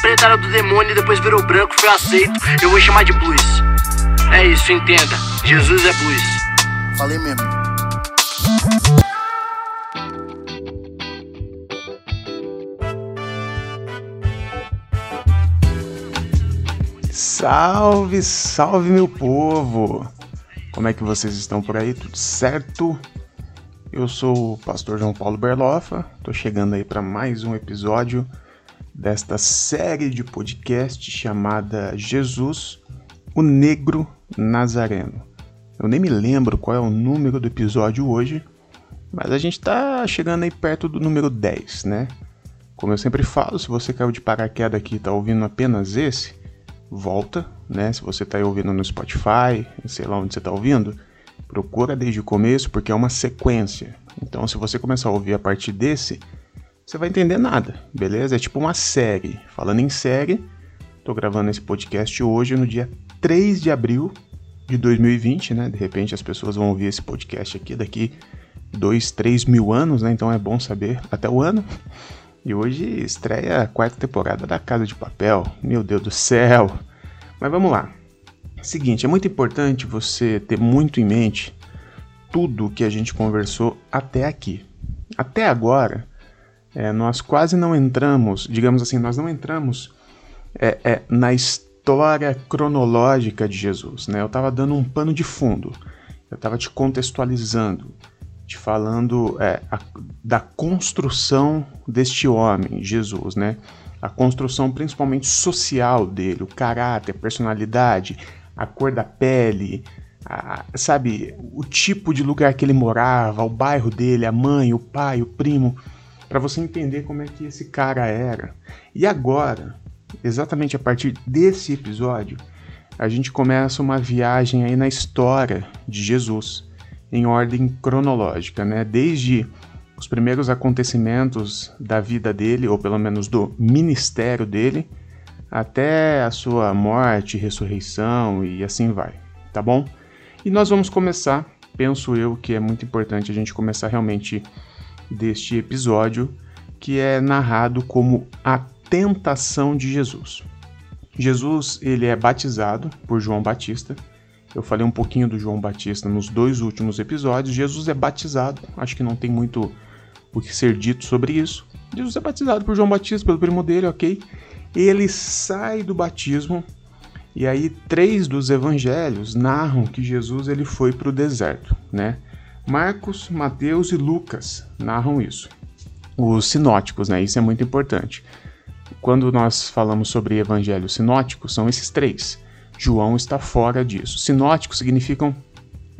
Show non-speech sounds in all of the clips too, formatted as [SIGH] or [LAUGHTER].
preta era do demônio e depois virou branco, foi aceito. Eu vou chamar de blues. É isso, entenda. Jesus é blues. Falei mesmo. Salve, salve meu povo! Como é que vocês estão por aí? Tudo certo? Eu sou o pastor João Paulo Berlofa, tô chegando aí para mais um episódio desta série de podcast chamada Jesus, o Negro Nazareno. Eu nem me lembro qual é o número do episódio hoje, mas a gente tá chegando aí perto do número 10, né? Como eu sempre falo, se você caiu de paraquedas aqui e tá ouvindo apenas esse, volta, né? Se você tá aí ouvindo no Spotify, sei lá onde você tá ouvindo, procura desde o começo porque é uma sequência. Então, se você começar a ouvir a partir desse, você vai entender nada, beleza? É tipo uma série. Falando em série, tô gravando esse podcast hoje no dia 3 de abril de 2020, né? De repente as pessoas vão ouvir esse podcast aqui daqui dois, três mil anos, né? Então é bom saber até o ano. E hoje estreia a quarta temporada da Casa de Papel. Meu Deus do céu! Mas vamos lá. Seguinte, é muito importante você ter muito em mente tudo que a gente conversou até aqui. Até agora, é, nós quase não entramos, digamos assim, nós não entramos é, é, na história cronológica de Jesus. Né? Eu estava dando um pano de fundo, eu estava te contextualizando te falando é, a, da construção deste homem, Jesus, né? A construção principalmente social dele, o caráter, a personalidade, a cor da pele, a, sabe, o tipo de lugar que ele morava, o bairro dele, a mãe, o pai, o primo, para você entender como é que esse cara era. E agora, exatamente a partir desse episódio, a gente começa uma viagem aí na história de Jesus em ordem cronológica, né? Desde os primeiros acontecimentos da vida dele, ou pelo menos do ministério dele, até a sua morte, ressurreição e assim vai, tá bom? E nós vamos começar, penso eu que é muito importante a gente começar realmente deste episódio, que é narrado como a tentação de Jesus. Jesus, ele é batizado por João Batista, eu falei um pouquinho do João Batista nos dois últimos episódios. Jesus é batizado, acho que não tem muito o que ser dito sobre isso. Jesus é batizado por João Batista, pelo primo dele, ok? Ele sai do batismo e aí três dos evangelhos narram que Jesus ele foi para o deserto, né? Marcos, Mateus e Lucas narram isso. Os sinóticos, né? Isso é muito importante. Quando nós falamos sobre evangelhos sinóticos, são esses três. João está fora disso. Sinóticos significam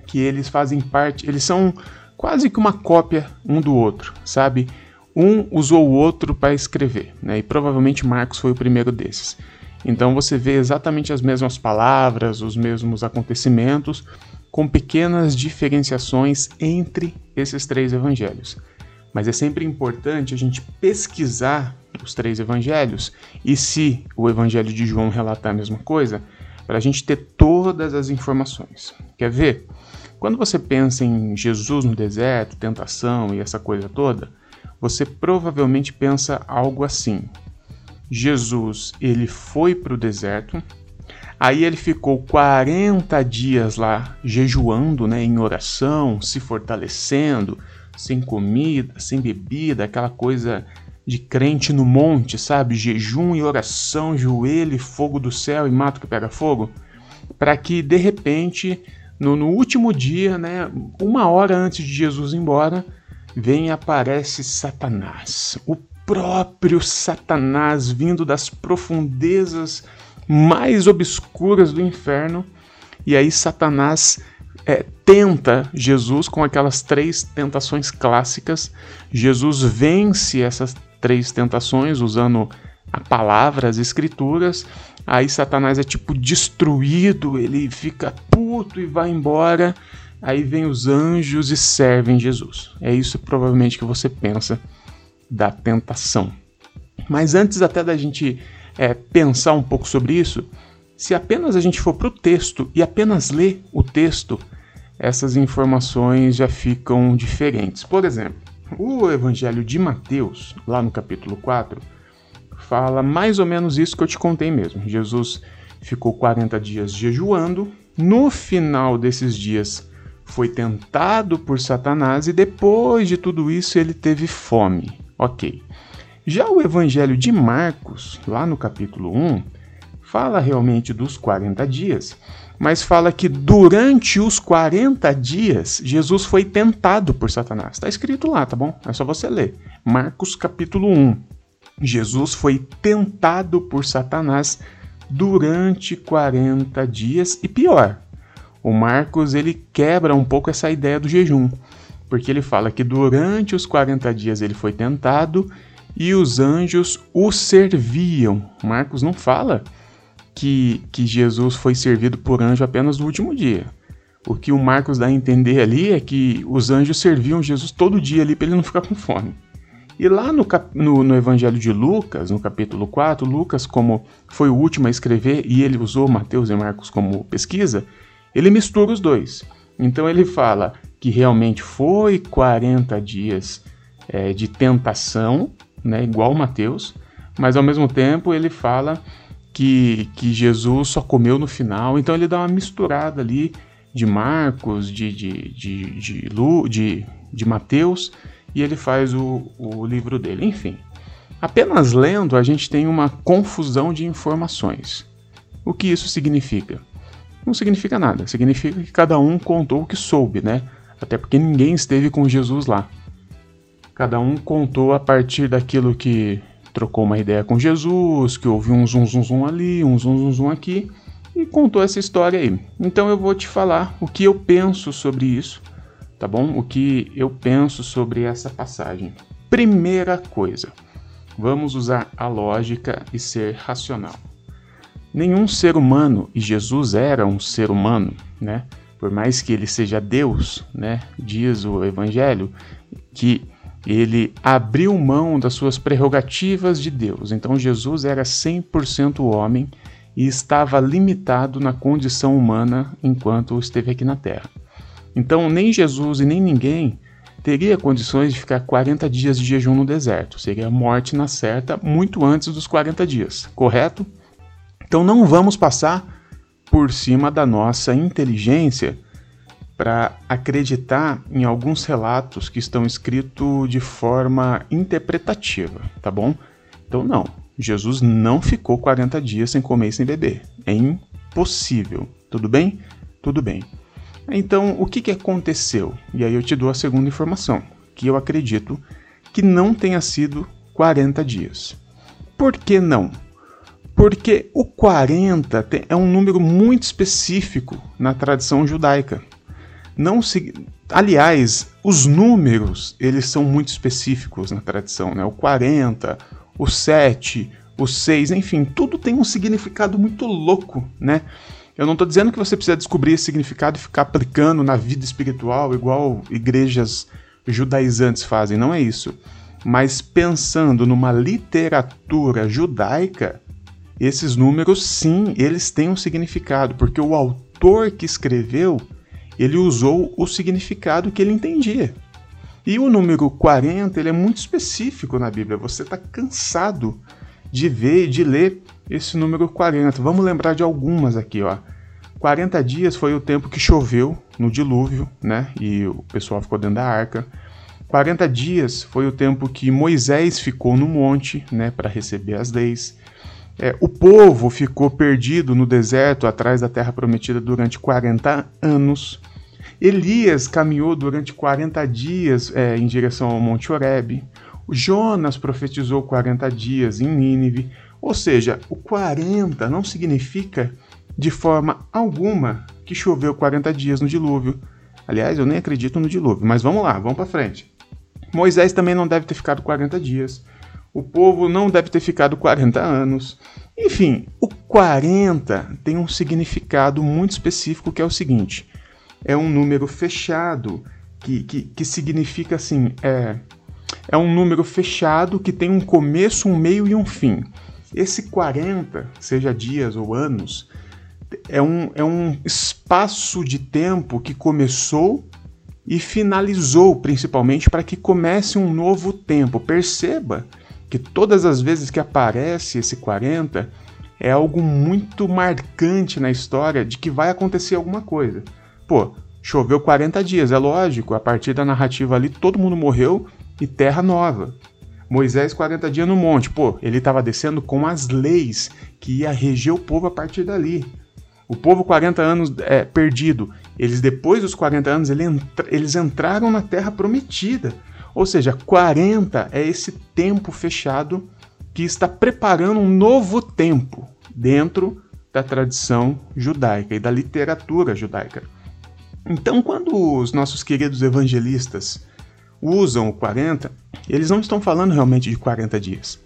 que eles fazem parte, eles são quase que uma cópia um do outro, sabe? Um usou o outro para escrever, né? E provavelmente Marcos foi o primeiro desses. Então você vê exatamente as mesmas palavras, os mesmos acontecimentos, com pequenas diferenciações entre esses três evangelhos. Mas é sempre importante a gente pesquisar os três evangelhos e se o evangelho de João relatar a mesma coisa, para a gente ter todas as informações. Quer ver? Quando você pensa em Jesus no deserto, tentação e essa coisa toda, você provavelmente pensa algo assim: Jesus ele foi para o deserto, aí ele ficou 40 dias lá jejuando, né, em oração, se fortalecendo, sem comida, sem bebida, aquela coisa de crente no monte, sabe? Jejum e oração, joelho fogo do céu e mato que pega fogo, para que de repente, no, no, último dia, né, uma hora antes de Jesus ir embora, vem e aparece Satanás, o próprio Satanás vindo das profundezas mais obscuras do inferno, e aí Satanás é, tenta Jesus com aquelas três tentações clássicas. Jesus vence essas três tentações usando a palavra, as escrituras. Aí Satanás é tipo destruído, ele fica puto e vai embora. Aí vem os anjos e servem Jesus. É isso provavelmente que você pensa da tentação. Mas antes até da gente é, pensar um pouco sobre isso, se apenas a gente for para o texto e apenas ler o texto, essas informações já ficam diferentes. Por exemplo, o Evangelho de Mateus, lá no capítulo 4, fala mais ou menos isso que eu te contei mesmo. Jesus ficou 40 dias jejuando, no final desses dias foi tentado por Satanás e depois de tudo isso ele teve fome. Ok. Já o Evangelho de Marcos, lá no capítulo 1, fala realmente dos 40 dias, mas fala que durante os 40 dias Jesus foi tentado por Satanás. Está escrito lá, tá bom? É só você ler. Marcos capítulo 1. Jesus foi tentado por Satanás durante 40 dias e pior. O Marcos ele quebra um pouco essa ideia do jejum, porque ele fala que durante os 40 dias ele foi tentado e os anjos o serviam. Marcos não fala que, que Jesus foi servido por anjo apenas no último dia. O que o Marcos dá a entender ali é que os anjos serviam Jesus todo dia ali para ele não ficar com fome. E lá no, no, no, Evangelho de Lucas, no capítulo 4, Lucas, como foi o último a escrever e ele usou Mateus e Marcos como pesquisa, ele mistura os dois. Então ele fala que realmente foi 40 dias é, de tentação, né, igual Mateus, mas ao mesmo tempo ele fala que, que Jesus só comeu no final. Então ele dá uma misturada ali de Marcos, de, de, de, de, Lu, de, de Mateus, e ele faz o, o livro dele. Enfim, apenas lendo a gente tem uma confusão de informações. O que isso significa? Não significa nada, significa que cada um contou o que soube, né? Até porque ninguém esteve com Jesus lá. Cada um contou a partir daquilo que trocou uma ideia com Jesus, que ouviu um zum zum zum ali, um zum zum zum aqui e contou essa história aí. Então eu vou te falar o que eu penso sobre isso, tá bom? O que eu penso sobre essa passagem. Primeira coisa, vamos usar a lógica e ser racional. Nenhum ser humano, e Jesus era um ser humano, né? Por mais que ele seja Deus, né? Diz o Evangelho que ele abriu mão das suas prerrogativas de Deus. Então Jesus era 100% homem e estava limitado na condição humana enquanto esteve aqui na Terra. Então nem Jesus e nem ninguém teria condições de ficar 40 dias de jejum no deserto. Seria morte na certa muito antes dos 40 dias, correto? Então não vamos passar por cima da nossa inteligência para acreditar em alguns relatos que estão escritos de forma interpretativa, tá bom? Então, não. Jesus não ficou 40 dias sem comer e sem beber. É impossível. Tudo bem? Tudo bem. Então, o que, que aconteceu? E aí eu te dou a segunda informação, que eu acredito que não tenha sido 40 dias. Por que não? Porque o 40 é um número muito específico na tradição judaica não se. Aliás, os números eles são muito específicos na tradição, né? O 40, o 7, o 6, enfim, tudo tem um significado muito louco, né? Eu não estou dizendo que você precisa descobrir esse significado e ficar aplicando na vida espiritual igual igrejas judaizantes fazem, não é isso. Mas pensando numa literatura judaica, esses números sim, eles têm um significado, porque o autor que escreveu ele usou o significado que ele entendia. E o número 40 ele é muito específico na Bíblia. Você está cansado de ver e de ler esse número 40. Vamos lembrar de algumas aqui, ó. 40 dias foi o tempo que choveu no dilúvio, né? E o pessoal ficou dentro da arca. 40 dias foi o tempo que Moisés ficou no monte, né, para receber as leis. É, o povo ficou perdido no deserto atrás da terra prometida durante 40 anos. Elias caminhou durante 40 dias é, em direção ao Monte Horebe. Jonas profetizou 40 dias em Nínive. Ou seja, o 40 não significa de forma alguma que choveu 40 dias no dilúvio. Aliás, eu nem acredito no dilúvio, mas vamos lá, vamos para frente. Moisés também não deve ter ficado 40 dias. O povo não deve ter ficado 40 anos. Enfim, o 40 tem um significado muito específico que é o seguinte: é um número fechado, que, que, que significa assim: é, é um número fechado que tem um começo, um meio e um fim. Esse 40, seja dias ou anos, é um, é um espaço de tempo que começou e finalizou, principalmente para que comece um novo tempo. Perceba que todas as vezes que aparece esse 40 é algo muito marcante na história de que vai acontecer alguma coisa. Pô, choveu 40 dias, é lógico, a partir da narrativa ali todo mundo morreu e terra nova. Moisés 40 dias no monte, pô, ele estava descendo com as leis que ia reger o povo a partir dali. O povo 40 anos é, perdido, eles depois dos 40 anos eles entraram na terra prometida. Ou seja, 40 é esse tempo fechado que está preparando um novo tempo dentro da tradição judaica e da literatura judaica. Então, quando os nossos queridos evangelistas usam o 40, eles não estão falando realmente de 40 dias.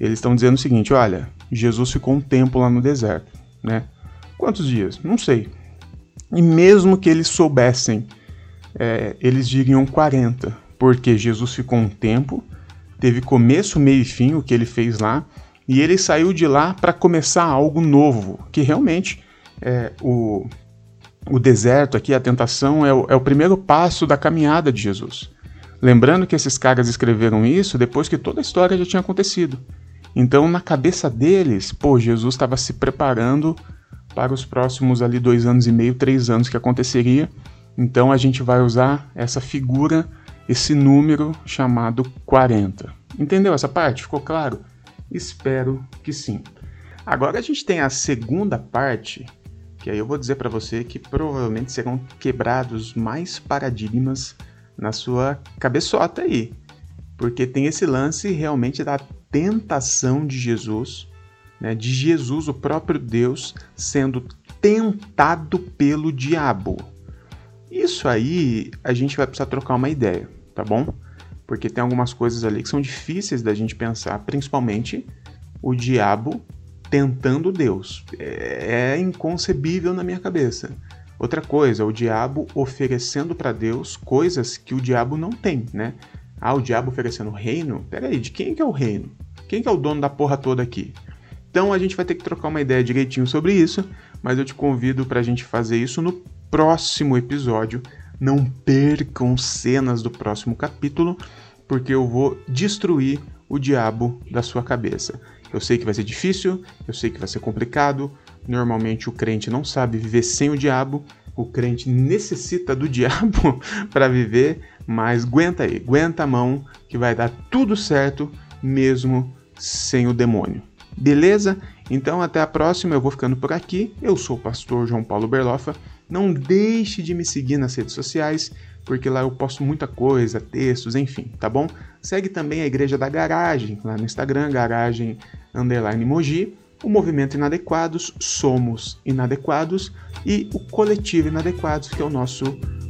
Eles estão dizendo o seguinte: olha, Jesus ficou um tempo lá no deserto, né? Quantos dias? Não sei. E mesmo que eles soubessem, é, eles diriam 40, porque Jesus ficou um tempo, teve começo, meio e fim, o que ele fez lá, e ele saiu de lá para começar algo novo, que realmente é, o, o deserto aqui, a tentação, é o, é o primeiro passo da caminhada de Jesus. Lembrando que esses caras escreveram isso depois que toda a história já tinha acontecido. Então, na cabeça deles, pô, Jesus estava se preparando para os próximos ali dois anos e meio, três anos que aconteceria. Então, a gente vai usar essa figura, esse número chamado 40. Entendeu essa parte? Ficou claro? Espero que sim. Agora a gente tem a segunda parte, que aí eu vou dizer para você que provavelmente serão quebrados mais paradigmas na sua cabeçota aí. Porque tem esse lance realmente da tentação de Jesus, né, de Jesus, o próprio Deus, sendo tentado pelo diabo. Isso aí a gente vai precisar trocar uma ideia, tá bom? porque tem algumas coisas ali que são difíceis da gente pensar, principalmente o diabo tentando Deus. É, é inconcebível na minha cabeça. Outra coisa, o diabo oferecendo para Deus coisas que o diabo não tem, né? Ah, o diabo oferecendo reino? Peraí, de quem que é o reino? Quem que é o dono da porra toda aqui? Então a gente vai ter que trocar uma ideia direitinho sobre isso, mas eu te convido para a gente fazer isso no próximo episódio não percam cenas do próximo capítulo, porque eu vou destruir o diabo da sua cabeça. Eu sei que vai ser difícil, eu sei que vai ser complicado. Normalmente o crente não sabe viver sem o diabo, o crente necessita do [LAUGHS] diabo para viver, mas aguenta aí, aguenta a mão que vai dar tudo certo mesmo sem o demônio. Beleza? Então até a próxima, eu vou ficando por aqui. Eu sou o pastor João Paulo Berlofa não deixe de me seguir nas redes sociais, porque lá eu posto muita coisa, textos, enfim, tá bom? Segue também a Igreja da Garagem, lá no Instagram, Garagem Underline Moji, o Movimento Inadequados, Somos Inadequados e o Coletivo Inadequados, que é o nosso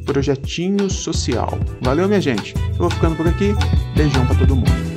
projetinho social. Valeu, minha gente. Eu vou ficando por aqui. Beijão para todo mundo.